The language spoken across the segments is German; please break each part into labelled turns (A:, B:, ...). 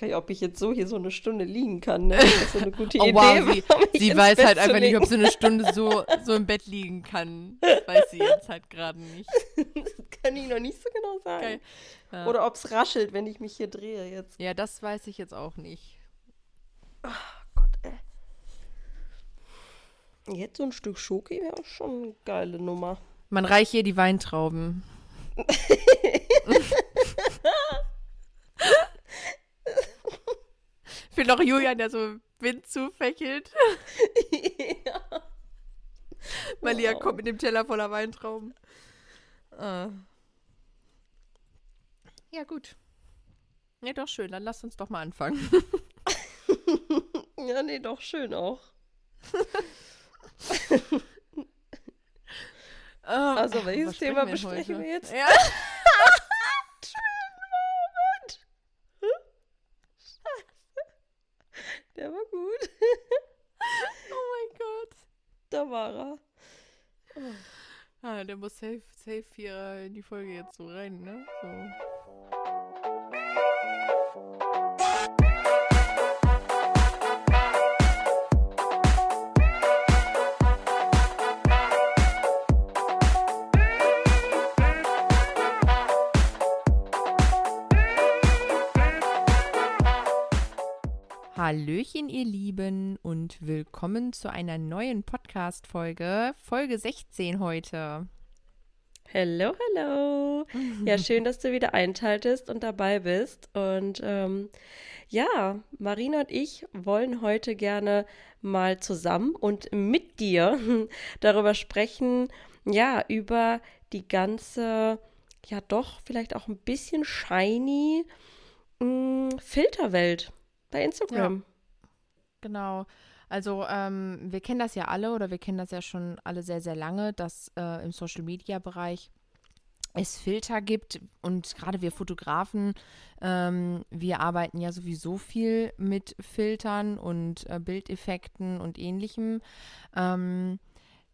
A: gar nicht, ob ich jetzt so hier so eine Stunde liegen kann. Ne? Das ist so eine gute
B: oh,
A: Idee.
B: Wow, sie, sie weiß
A: Bett
B: halt einfach
A: legen.
B: nicht, ob sie eine Stunde so, so im Bett liegen kann. Das weiß sie jetzt halt gerade nicht.
A: das kann ich noch nicht so genau sagen.
B: Ja.
A: Oder ob es raschelt, wenn ich mich hier drehe jetzt.
B: ja, das weiß ich jetzt auch nicht.
A: Gott, ey. Jetzt so ein Stück Schoki wäre auch schon eine geile Nummer.
B: Man reicht ihr die Weintrauben. Ich will noch Julian, der so Wind zufächelt.
A: ja.
B: Malia
A: Wow.
B: kommt mit dem Teller voller Weintrauben. Äh. Ja, gut. Ja, doch schön. Dann lass uns doch mal anfangen.
A: ja, nee, doch schön auch. Also,
B: Ähm,
A: welches
B: was
A: Thema besprechen
B: heute?
A: wir jetzt?
B: Ja.
A: Der war gut.
B: Oh mein Gott.
A: Da war er.
B: Ah, der muss safe, safe hier in die Folge jetzt so rein, ne? So. Hallöchen, ihr Lieben, und willkommen zu einer neuen Podcast-Folge, Folge 16 heute.
A: Hello, hello. Ja, schön, dass du wieder einschaltest und dabei bist. Und ähm, ja, Marina und ich wollen heute gerne mal zusammen und mit dir darüber sprechen, ja, über die ganze, ja doch, vielleicht auch ein bisschen shiny mh, Filterwelt bei Instagram.
B: Genau. Also ähm, wir kennen das ja alle oder wir kennen das ja schon alle sehr, sehr lange, dass äh, im Social-Media-Bereich es Filter gibt und gerade wir Fotografen, ähm, wir arbeiten ja sowieso viel mit Filtern und äh, Bildeffekten und ähnlichem. Ähm,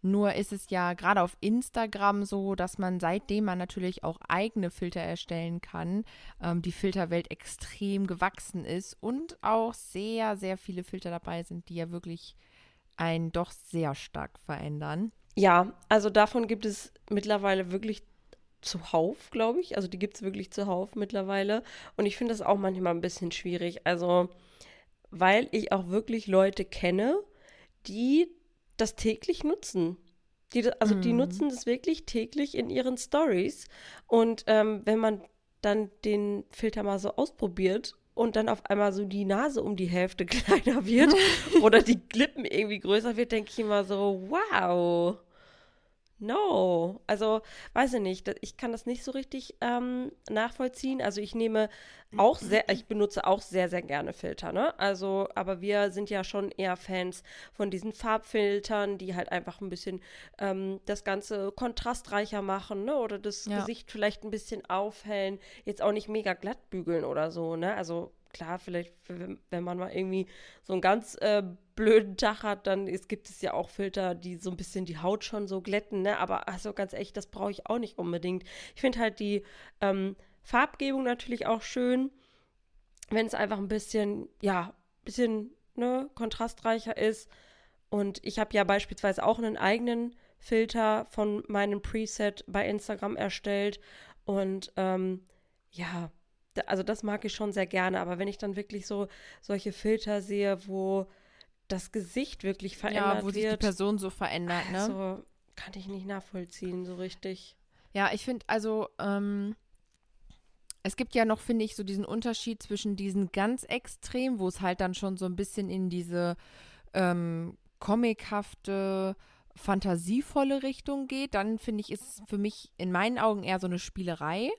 B: nur ist es ja gerade auf Instagram so, dass man seitdem man natürlich auch eigene Filter erstellen kann, ähm, die Filterwelt extrem gewachsen ist und auch sehr, sehr viele Filter dabei sind, die ja wirklich einen doch sehr stark verändern.
A: Ja, also davon gibt es mittlerweile wirklich zuhauf, glaube ich. Also die gibt es wirklich zuhauf mittlerweile. Und ich finde das auch manchmal ein bisschen schwierig. Also, weil ich auch wirklich Leute kenne, die das täglich nutzen. Die, also die
B: Mhm.
A: nutzen das wirklich täglich in ihren Stories. Und ähm, wenn man dann den Filter mal so ausprobiert und dann auf einmal so die Nase um die Hälfte kleiner wird oder die Lippen irgendwie größer wird, denke ich immer so, wow. No, also weiß ich nicht, ich kann das nicht so richtig ähm, nachvollziehen. Also ich nehme auch sehr, ich benutze auch sehr, sehr gerne Filter, ne? Also, aber wir sind ja schon eher Fans von diesen Farbfiltern, die halt einfach ein bisschen ähm, das Ganze kontrastreicher machen, ne? Oder das
B: Ja.
A: Gesicht vielleicht ein bisschen aufhellen. Jetzt auch nicht mega glatt bügeln oder so, ne? Also klar, vielleicht, wenn, man mal irgendwie so einen ganz äh, blöden Tag hat, dann es gibt es ja auch Filter, die so ein bisschen die Haut schon so glätten, ne? Aber also ganz ehrlich, das brauche ich auch nicht unbedingt. Ich finde halt die ähm, Farbgebung natürlich auch schön, wenn es einfach ein bisschen, ja, bisschen, ne, kontrastreicher ist. Und ich habe ja beispielsweise auch einen eigenen Filter von meinem Preset bei Instagram erstellt. Und ähm, ja, also das mag ich schon sehr gerne. Aber wenn ich dann wirklich so solche Filter sehe, wo das Gesicht wirklich verändert
B: Ja, wo sich die
A: wird,
B: Person so verändert, ne?
A: also kann ich nicht nachvollziehen so richtig.
B: Ja, ich finde, also, ähm, es gibt ja noch, finde ich, so diesen Unterschied zwischen diesen ganz extrem, wo es halt dann schon so ein bisschen in diese ähm, comichafte, fantasievolle Richtung geht. Dann finde ich, ist es für mich in meinen Augen eher so eine Spielerei.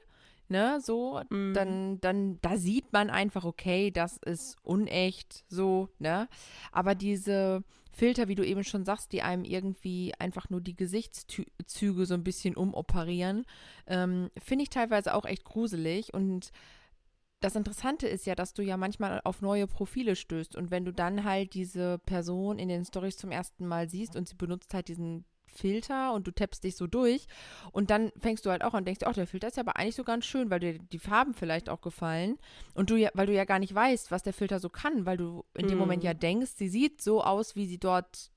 B: Ne, so,
A: Mhm.
B: dann, dann, da sieht man einfach, okay, das ist unecht, so, ne? Aber diese Filter, wie du eben schon sagst, die einem irgendwie einfach nur die Gesichtszüge so ein bisschen umoperieren, ähm, finde ich teilweise auch echt gruselig. Und das Interessante ist ja, dass du ja manchmal auf neue Profile stößt. Und wenn du dann halt diese Person in den Stories zum ersten Mal siehst und sie benutzt halt diesen Filter und du tappst dich so durch und dann fängst du halt auch an und denkst, ach, der Filter ist ja aber eigentlich so ganz schön, weil dir die Farben vielleicht auch gefallen und du ja, weil du ja gar nicht weißt, was der Filter so kann, weil du in dem Moment
A: Mhm.
B: ja denkst, sie sieht so aus, wie sie dort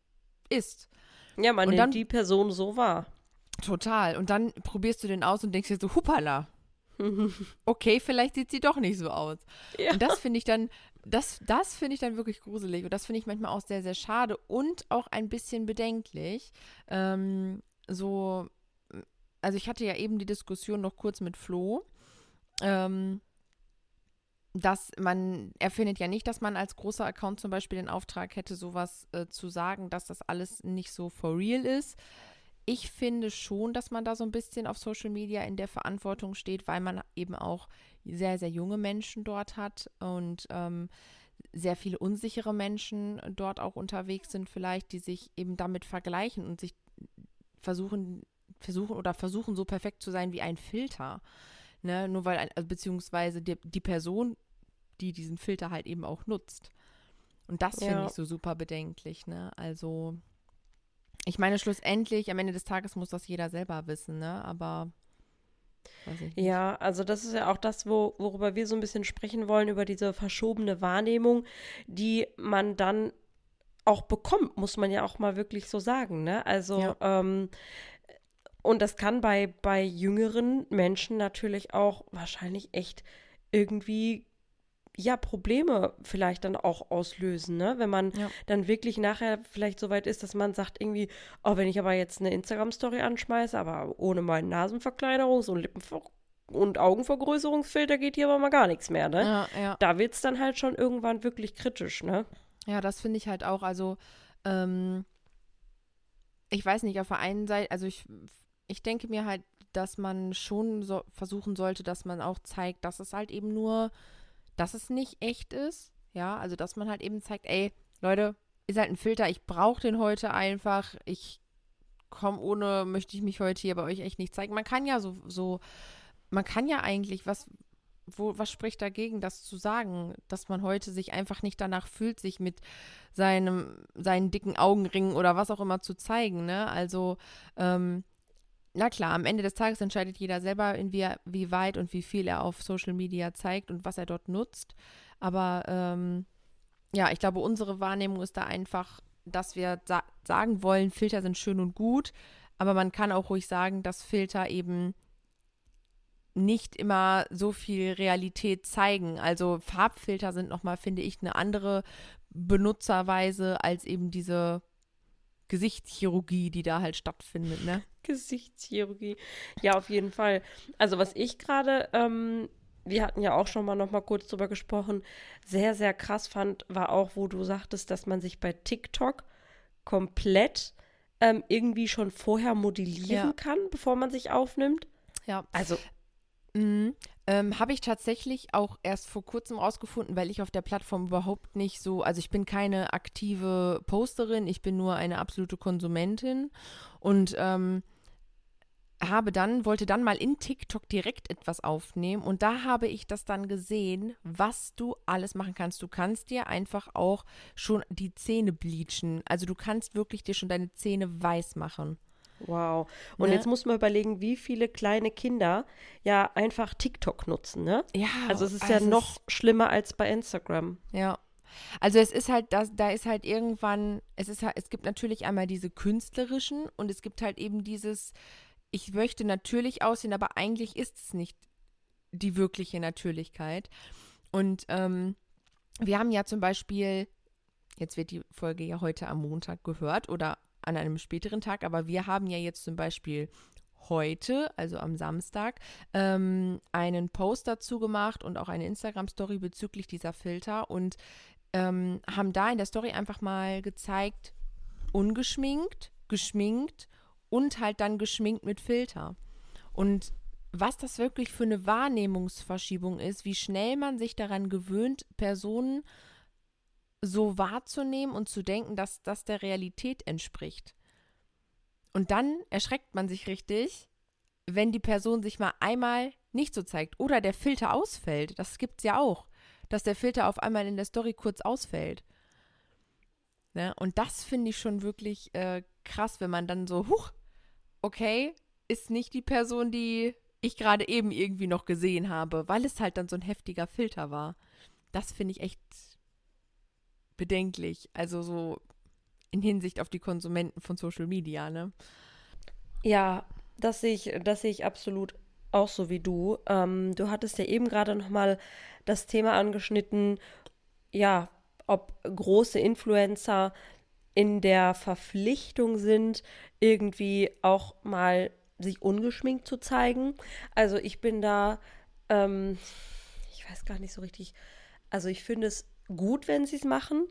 B: ist.
A: Ja, man
B: Und
A: nimmt
B: dann-
A: die Person so wahr.
B: Total. Und dann probierst du den aus und denkst dir so, hupala. Okay, vielleicht sieht sie doch nicht so aus.
A: Ja.
B: Und das finde ich dann, das, das finde ich dann wirklich gruselig. Und das finde ich manchmal auch sehr, sehr schade und auch ein bisschen bedenklich. Ähm, so, also ich hatte ja eben die Diskussion noch kurz mit Flo. Ähm, dass man, er findet ja nicht, dass man als großer Account zum Beispiel den Auftrag hätte, sowas äh, zu sagen, dass das alles nicht so for real ist. Ich finde schon, dass man da so ein bisschen auf Social Media in der Verantwortung steht, weil man eben auch sehr, sehr junge Menschen dort hat und ähm, sehr viele unsichere Menschen dort auch unterwegs sind, vielleicht, die sich eben damit vergleichen und sich versuchen, versuchen oder versuchen, so perfekt zu sein wie ein Filter. Ne? Nur weil, ein, also beziehungsweise die, die Person, die diesen Filter halt eben auch nutzt. Und das finde
A: Ja.
B: ich so super bedenklich, ne? Also, ich meine, schlussendlich, am Ende des Tages muss das jeder selber wissen, ne? Aber.
A: Ja, also das ist ja auch das, wo, worüber wir so ein bisschen sprechen wollen, über diese verschobene Wahrnehmung, die man dann auch bekommt, muss man ja auch mal wirklich so sagen, ne? Also,
B: Ja.
A: ähm, und das kann bei, bei jüngeren Menschen natürlich auch wahrscheinlich echt irgendwie, ja, Probleme vielleicht dann auch auslösen, ne? Wenn man
B: Ja.
A: dann wirklich nachher vielleicht so weit ist, dass man sagt irgendwie, oh, wenn ich aber jetzt eine Instagram-Story anschmeiße, aber ohne meinen Nasenverkleinerungs- und Lippenver- und Augenvergrößerungsfilter geht hier aber mal gar nichts mehr, ne?
B: Ja, ja.
A: Da wird es dann halt schon irgendwann wirklich kritisch, ne?
B: Ja, das finde ich halt auch. Also, ähm, ich weiß nicht, auf der einen Seite, also ich, ich denke mir halt, dass man schon so versuchen sollte, dass man auch zeigt, dass es halt eben nur, dass es nicht echt ist. Ja, also dass man halt eben zeigt, ey, Leute, ist halt ein Filter, ich brauche den heute einfach, ich komme ohne, möchte ich mich heute hier bei euch echt nicht zeigen. Man kann ja so, so, man kann ja eigentlich, was, wo, was spricht dagegen, das zu sagen, dass man heute sich einfach nicht danach fühlt, sich mit seinem, seinen dicken Augenringen oder was auch immer zu zeigen, ne? Also, ähm, na klar, am Ende des Tages entscheidet jeder selber, in wie, wie weit und wie viel er auf Social Media zeigt und was er dort nutzt. Aber ähm, ja, ich glaube, unsere Wahrnehmung ist da einfach, dass wir sa sagen wollen, Filter sind schön und gut, aber man kann auch ruhig sagen, dass Filter eben nicht immer so viel Realität zeigen. Also Farbfilter sind nochmal, finde ich, eine andere Benutzerweise als eben diese Gesichtschirurgie, die da halt stattfindet, ne?
A: Gesichtschirurgie. Ja, auf jeden Fall. Also was ich gerade, ähm, wir hatten ja auch schon mal noch mal kurz drüber gesprochen, sehr, sehr krass fand, war auch, wo du sagtest, dass man sich bei TikTok komplett ähm, irgendwie schon vorher modellieren
B: Ja.
A: kann, bevor man sich aufnimmt.
B: Ja.
A: Also,
B: Mhm. Ähm, Habe ich tatsächlich auch erst vor kurzem rausgefunden, weil ich auf der Plattform überhaupt nicht so, also ich bin keine aktive Posterin, ich bin nur eine absolute Konsumentin und ähm, habe dann, wollte dann mal in TikTok direkt etwas aufnehmen und da habe ich das dann gesehen, was du alles machen kannst. Du kannst dir einfach auch schon die Zähne bleachen. Also du kannst wirklich dir schon deine Zähne weiß machen.
A: Wow. Und
B: Ne?
A: jetzt muss man überlegen, wie viele kleine Kinder ja einfach TikTok nutzen, ne?
B: Ja,
A: Also es ist ja
B: es
A: noch schlimmer als bei Instagram.
B: Ja. Also es ist halt, das, da ist halt irgendwann, es ist halt, es gibt natürlich einmal diese künstlerischen und es gibt halt eben dieses, ich möchte natürlich aussehen, aber eigentlich ist es nicht die wirkliche Natürlichkeit. Und ähm, wir haben ja zum Beispiel, jetzt wird die Folge ja heute am Montag gehört oder an einem späteren Tag, aber wir haben ja jetzt zum Beispiel heute, also am Samstag, ähm, einen Post dazu gemacht und auch eine Instagram-Story bezüglich dieser Filter und ähm, haben da in der Story einfach mal gezeigt, ungeschminkt, geschminkt und halt dann geschminkt mit Filter. Und was das wirklich für eine Wahrnehmungsverschiebung ist, wie schnell man sich daran gewöhnt, Personen so wahrzunehmen und zu denken, dass das der Realität entspricht. Und dann erschreckt man sich richtig, wenn die Person sich mal einmal nicht so zeigt oder der Filter ausfällt. Das gibt's ja auch, dass der Filter auf einmal in der Story kurz ausfällt. Ne? Und das finde ich schon wirklich äh, krass, wenn man dann so, huch, okay, ist nicht die Person, die ich gerade eben irgendwie noch gesehen habe, weil es halt dann so ein heftiger Filter war. Das finde ich echt bedenklich. Also so in Hinsicht auf die Konsumenten von Social Media, ne?
A: Ja, das sehe ich, das sehe ich absolut auch so wie du. Ähm, du hattest ja eben gerade noch mal das Thema angeschnitten, ja, ob große Influencer in der Verpflichtung sind, irgendwie auch mal sich ungeschminkt zu zeigen. Also ich bin da, ähm, ich weiß gar nicht so richtig, also ich finde es gut, wenn sie es machen,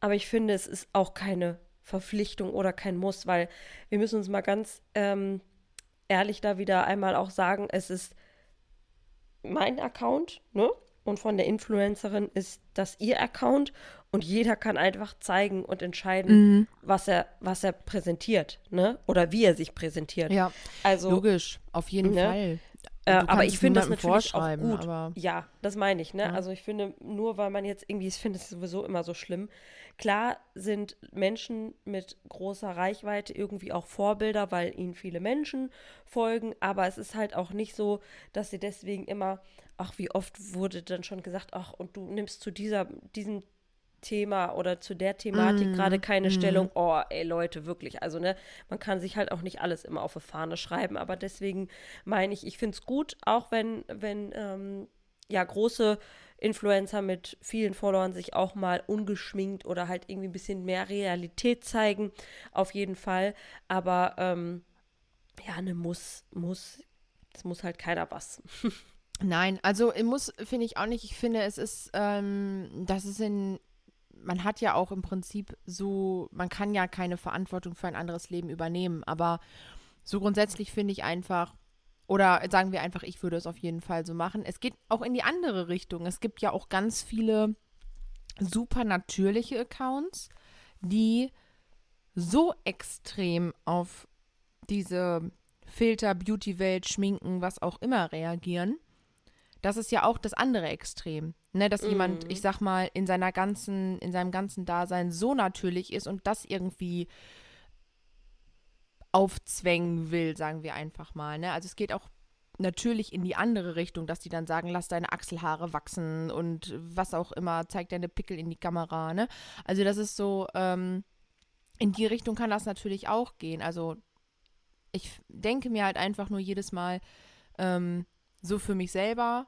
A: aber ich finde, es ist auch keine Verpflichtung oder kein Muss, weil wir müssen uns mal ganz ähm, ehrlich da wieder einmal auch sagen, es ist mein Account, ne? Und von der Influencerin ist das ihr Account und jeder kann einfach zeigen und entscheiden, mhm. was er was er präsentiert, ne? Oder wie er sich präsentiert.
B: Ja. Also logisch, auf jeden ne? Fall.
A: Äh, aber ich finde das natürlich auch gut. ja, das meine ich, ne? Ja. Also ich finde, nur weil man jetzt irgendwie, ich finde es sowieso immer so schlimm. Klar sind Menschen mit großer Reichweite irgendwie auch Vorbilder, weil ihnen viele Menschen folgen, aber es ist halt auch nicht so, dass sie deswegen immer, ach, wie oft wurde dann schon gesagt, ach, und du nimmst zu dieser, diesem Thema oder zu der Thematik mm, gerade keine mm. Stellung. Oh, ey Leute, wirklich. Also, ne, man kann sich halt auch nicht alles immer auf eine Fahne schreiben, aber deswegen meine ich, ich finde es gut, auch wenn, wenn ähm, ja große Influencer mit vielen Followern sich auch mal ungeschminkt oder halt irgendwie ein bisschen mehr Realität zeigen. Auf jeden Fall. Aber ähm, ja, ne muss, muss, es muss halt keiner was.
B: Nein, also muss, finde ich auch nicht. Ich finde, es ist, ähm, das ist in man hat ja auch im Prinzip so, man kann ja keine Verantwortung für ein anderes Leben übernehmen, aber so grundsätzlich finde ich einfach, oder sagen wir einfach, ich würde es auf jeden Fall so machen. Es geht auch in die andere Richtung. Es gibt ja auch ganz viele super natürliche Accounts, die so extrem auf diese Filter, Beauty-Welt, Schminken, was auch immer reagieren. Das ist ja auch das andere Extrem. Ne, dass mm. jemand, ich sag mal, in seiner ganzen, in seinem ganzen Dasein so natürlich ist und das irgendwie aufzwängen will, sagen wir einfach mal. Ne? Also es geht auch natürlich in die andere Richtung, dass die dann sagen, lass deine Achselhaare wachsen und was auch immer, zeig deine Pickel in die Kamera. Ne? Also das ist so, ähm, in die Richtung kann das natürlich auch gehen. Also ich denke mir halt einfach nur jedes Mal ähm, so für mich selber,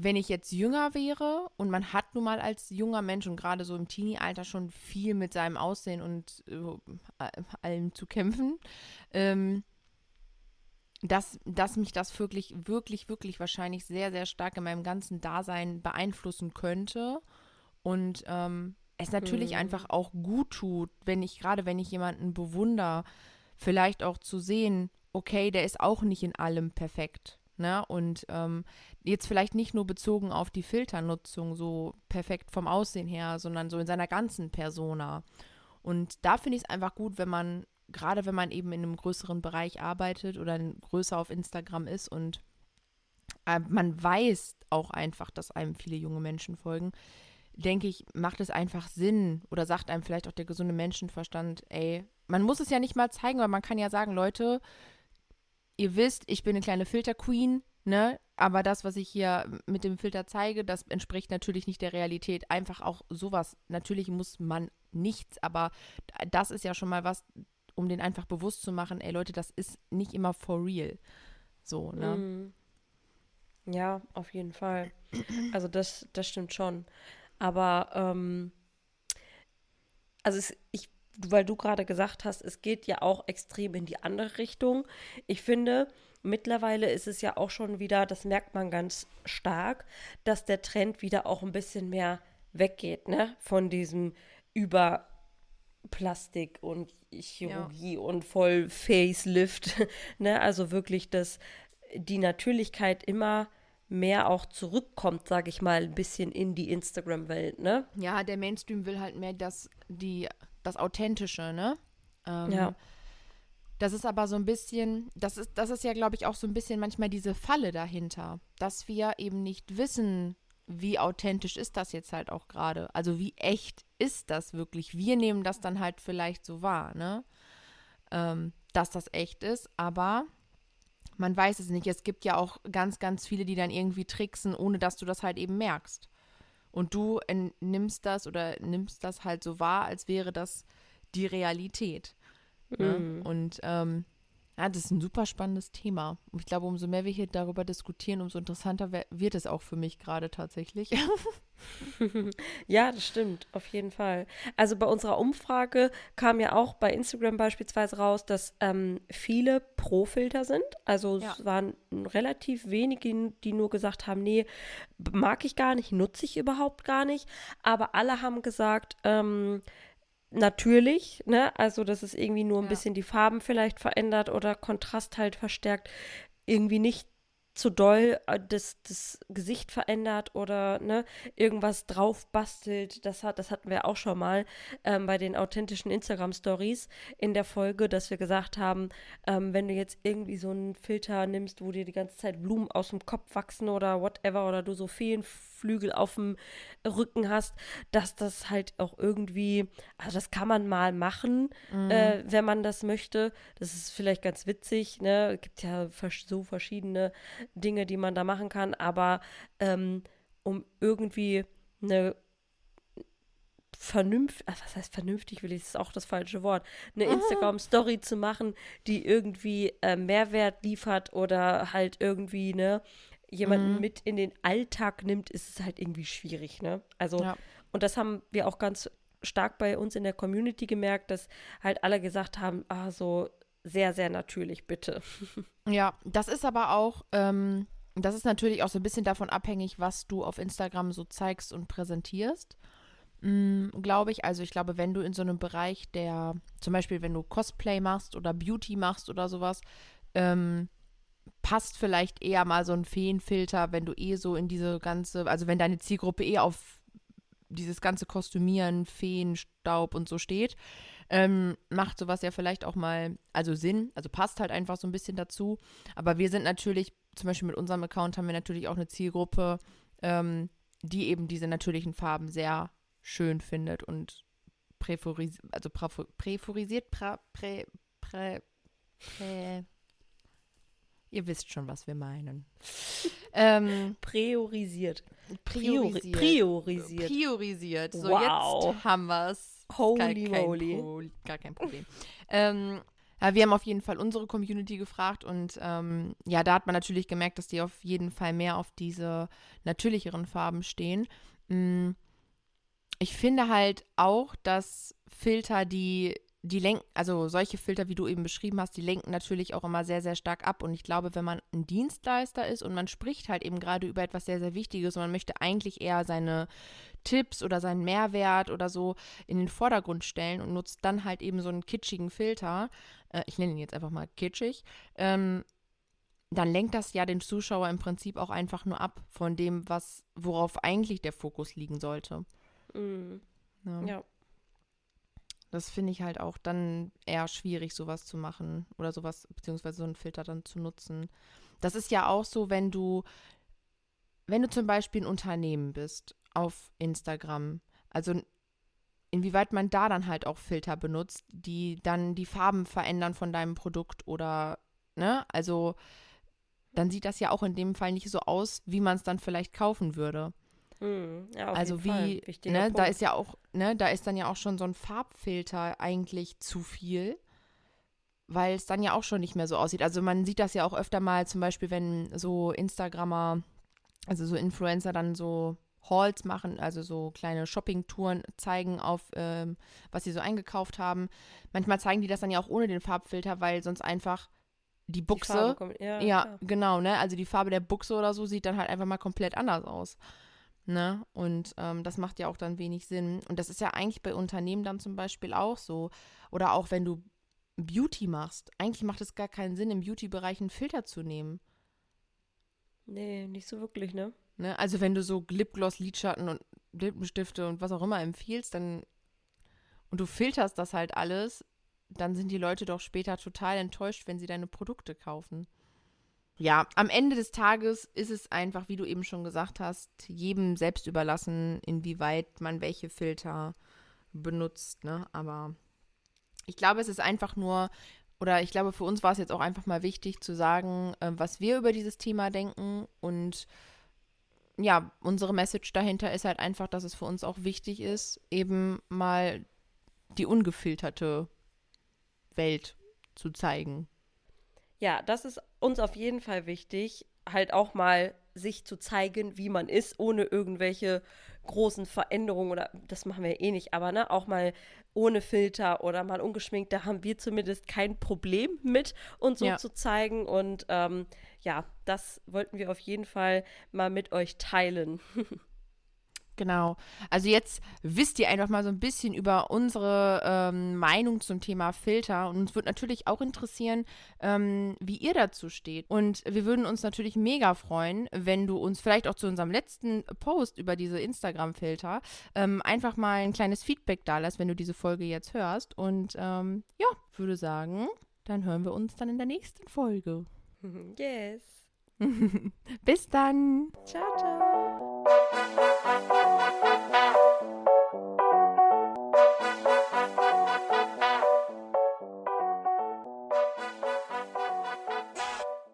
B: wenn ich jetzt jünger wäre und man hat nun mal als junger Mensch und gerade so im Teenie-Alter schon viel mit seinem Aussehen und äh, allem zu kämpfen, ähm, dass, dass mich das wirklich, wirklich, wirklich wahrscheinlich sehr, sehr stark in meinem ganzen Dasein beeinflussen könnte. Und ähm, es natürlich mhm. einfach auch gut tut, wenn ich, gerade wenn ich jemanden bewundere, vielleicht auch zu sehen, okay, der ist auch nicht in allem perfekt. Ne? Und ähm, jetzt vielleicht nicht nur bezogen auf die Filternutzung, so perfekt vom Aussehen her, sondern so in seiner ganzen Persona. Und da finde ich es einfach gut, wenn man, gerade wenn man eben in einem größeren Bereich arbeitet oder größer auf Instagram ist und äh, man weiß auch einfach, dass einem viele junge Menschen folgen, denke ich, macht es einfach Sinn oder sagt einem vielleicht auch der gesunde Menschenverstand, ey, man muss es ja nicht mal zeigen, aber man kann ja sagen, Leute, ihr wisst, ich bin eine kleine Filter-Queen, ne? Aber das, was ich hier mit dem Filter zeige, das entspricht natürlich nicht der Realität. Einfach auch sowas. Natürlich muss man nichts, aber das ist ja schon mal was, um den einfach bewusst zu machen, ey Leute, das ist nicht immer for real. So, ne? Mm.
A: Ja, auf jeden Fall. Also das, das stimmt schon. Aber ähm, also es, ich weil du gerade gesagt hast, es geht ja auch extrem in die andere Richtung. Ich finde, mittlerweile ist es ja auch schon wieder, das merkt man ganz stark, dass der Trend wieder auch ein bisschen mehr weggeht, ne? Von diesem über Plastik und Chirurgie ja. und voll Facelift, ne? Also wirklich, dass die Natürlichkeit immer mehr auch zurückkommt, sage ich mal, ein bisschen in die Instagram-Welt, ne?
B: Ja, der Mainstream will halt mehr, dass die das Authentische, ne? Ähm,
A: ja.
B: Das ist aber so ein bisschen, das ist, das ist ja, glaube ich, auch so ein bisschen manchmal diese Falle dahinter, dass wir eben nicht wissen, wie authentisch ist das jetzt halt auch gerade? Also wie echt ist das wirklich? Wir nehmen das dann halt vielleicht so wahr, ne? Ähm, dass das echt ist, aber man weiß es nicht. Es gibt ja auch ganz, ganz viele, die dann irgendwie tricksen, ohne dass du das halt eben merkst. Und du nimmst das oder nimmst das halt so wahr, als wäre das die Realität. Ne? Mm. Und ähm, ja, das ist ein super spannendes Thema. Und ich glaube, umso mehr wir hier darüber diskutieren, umso interessanter wird es auch für mich gerade tatsächlich.
A: ja, das stimmt, auf jeden Fall. Also bei unserer Umfrage kam ja auch bei Instagram beispielsweise raus, dass ähm, viele Pro-Filter sind. Also ja. es waren relativ wenige, die nur gesagt haben, nee, mag ich gar nicht, nutze ich überhaupt gar nicht. Aber alle haben gesagt, ähm, natürlich, ne? Also, dass es irgendwie nur ein ja. bisschen die Farben vielleicht verändert oder Kontrast halt verstärkt, irgendwie nicht zu doll äh, das, das Gesicht verändert oder ne, irgendwas drauf bastelt. Das, hat, das hatten wir auch schon mal ähm, bei den authentischen Instagram-Stories in der Folge, dass wir gesagt haben, ähm, wenn du jetzt irgendwie so einen Filter nimmst, wo dir die ganze Zeit Blumen aus dem Kopf wachsen oder whatever oder du so Feenflügel auf dem Rücken hast, dass das halt auch irgendwie, also das kann man mal machen, mhm. äh, wenn man das möchte. Das ist vielleicht ganz witzig, ne? Es gibt ja so verschiedene Dinge, die man da machen kann, aber ähm, um irgendwie eine vernünftig, was heißt vernünftig, will ich, das ist auch das falsche Wort, eine Instagram-Story zu machen, die irgendwie äh, Mehrwert liefert oder halt irgendwie, ne, jemanden mhm. mit in den Alltag nimmt, ist es halt irgendwie schwierig, ne? Also, ja. und das haben wir auch ganz stark bei uns in der Community gemerkt, dass halt alle gesagt haben, ah, so sehr, sehr natürlich, bitte.
B: Ja, das ist aber auch, ähm, das ist natürlich auch so ein bisschen davon abhängig, was du auf Instagram so zeigst und präsentierst. Mhm, glaube ich. Also ich glaube, wenn du in so einem Bereich, der zum Beispiel, wenn du Cosplay machst oder Beauty machst oder sowas, ähm, passt vielleicht eher mal so ein Feenfilter, wenn du eh so in diese ganze, also wenn deine Zielgruppe eh auf dieses ganze Kostümieren, Feenstaub und so steht, ähm, macht sowas ja vielleicht auch mal, also Sinn, also passt halt einfach so ein bisschen dazu. Aber wir sind natürlich, zum Beispiel mit unserem Account haben wir natürlich auch eine Zielgruppe, ähm, die eben diese natürlichen Farben sehr schön findet und präforisiert, also präforisiert, prä, prä, prä, prä, Ihr wisst schon, was wir meinen.
A: ähm, priorisiert.
B: Priorisiert. Priorisiert. Priorisiert. So, wow. jetzt haben wir es. Holy gar moly. Pro, gar kein Problem. ähm, ja, wir haben auf jeden Fall unsere Community gefragt und ähm, ja, da hat man natürlich gemerkt, dass die auf jeden Fall mehr auf diese natürlicheren Farben stehen. Mm, ich finde halt auch, dass Filter, die die lenken, also solche Filter, wie du eben beschrieben hast, die lenken natürlich auch immer sehr, sehr stark ab. Und ich glaube, wenn man ein Dienstleister ist und man spricht halt eben gerade über etwas sehr, sehr Wichtiges und man möchte eigentlich eher seine Tipps oder seinen Mehrwert oder so in den Vordergrund stellen und nutzt dann halt eben so einen kitschigen Filter, äh, ich nenne ihn jetzt einfach mal kitschig, ähm, dann lenkt das ja den Zuschauer im Prinzip auch einfach nur ab von dem, was, worauf eigentlich der Fokus liegen sollte. Mhm. ja. ja. Das finde ich halt auch dann eher schwierig, sowas zu machen oder sowas, beziehungsweise so einen Filter dann zu nutzen. Das ist ja auch so, wenn du, wenn du zum Beispiel ein Unternehmen bist auf Instagram, also inwieweit man da dann halt auch Filter benutzt, die dann die Farben verändern von deinem Produkt oder, ne, also dann sieht das ja auch in dem Fall nicht so aus, wie man es dann vielleicht kaufen würde. Mhm, ja, also wie, ne, da ist ja auch, ne, da ist dann ja auch schon so ein Farbfilter eigentlich zu viel, weil es dann ja auch schon nicht mehr so aussieht. Also man sieht das ja auch öfter mal, zum Beispiel, wenn so Instagrammer, also so Influencer dann so Hauls machen, also so kleine Shopping-Touren zeigen auf, ähm, was sie so eingekauft haben. Manchmal zeigen die das dann ja auch ohne den Farbfilter, weil sonst einfach die Buchse, die ja, ja genau, ne, also die Farbe der Buchse oder so sieht dann halt einfach mal komplett anders aus. Ne? Und ähm, das macht ja auch dann wenig Sinn. Und das ist ja eigentlich bei Unternehmen dann zum Beispiel auch so. Oder auch wenn du Beauty machst. Eigentlich macht es gar keinen Sinn, im Beauty-Bereich einen Filter zu nehmen.
A: Nee, nicht so wirklich, ne?
B: ne? Also wenn du so Lipgloss, Lidschatten und Lippenstifte und was auch immer empfiehlst, dann und du filterst das halt alles, dann sind die Leute doch später total enttäuscht, wenn sie deine Produkte kaufen. Ja, am Ende des Tages ist es einfach, wie du eben schon gesagt hast, jedem selbst überlassen, inwieweit man welche Filter benutzt, ne? Aber ich glaube, es ist einfach nur, oder ich glaube, für uns war es jetzt auch einfach mal wichtig zu sagen, äh, was wir über dieses Thema denken. Und ja, unsere Message dahinter ist halt einfach, dass es für uns auch wichtig ist, eben mal die ungefilterte Welt zu zeigen.
A: Ja, das ist uns auf jeden Fall wichtig, halt auch mal sich zu zeigen, wie man ist, ohne irgendwelche großen Veränderungen oder das machen wir eh nicht, aber ne, auch mal ohne Filter oder mal ungeschminkt, da haben wir zumindest kein Problem mit, uns so ja. zu zeigen. Und ähm, ja, das wollten wir auf jeden Fall mal mit euch teilen.
B: Genau. Also jetzt wisst ihr einfach mal so ein bisschen über unsere ähm, Meinung zum Thema Filter. Und uns wird natürlich auch interessieren, ähm, wie ihr dazu steht. Und wir würden uns natürlich mega freuen, wenn du uns vielleicht auch zu unserem letzten Post über diese Instagram-Filter ähm, einfach mal ein kleines Feedback da lässt, wenn du diese Folge jetzt hörst. Und ähm, ja, würde sagen, dann hören wir uns dann in der nächsten Folge.
A: Yes.
B: Bis dann.
A: Ciao, ciao.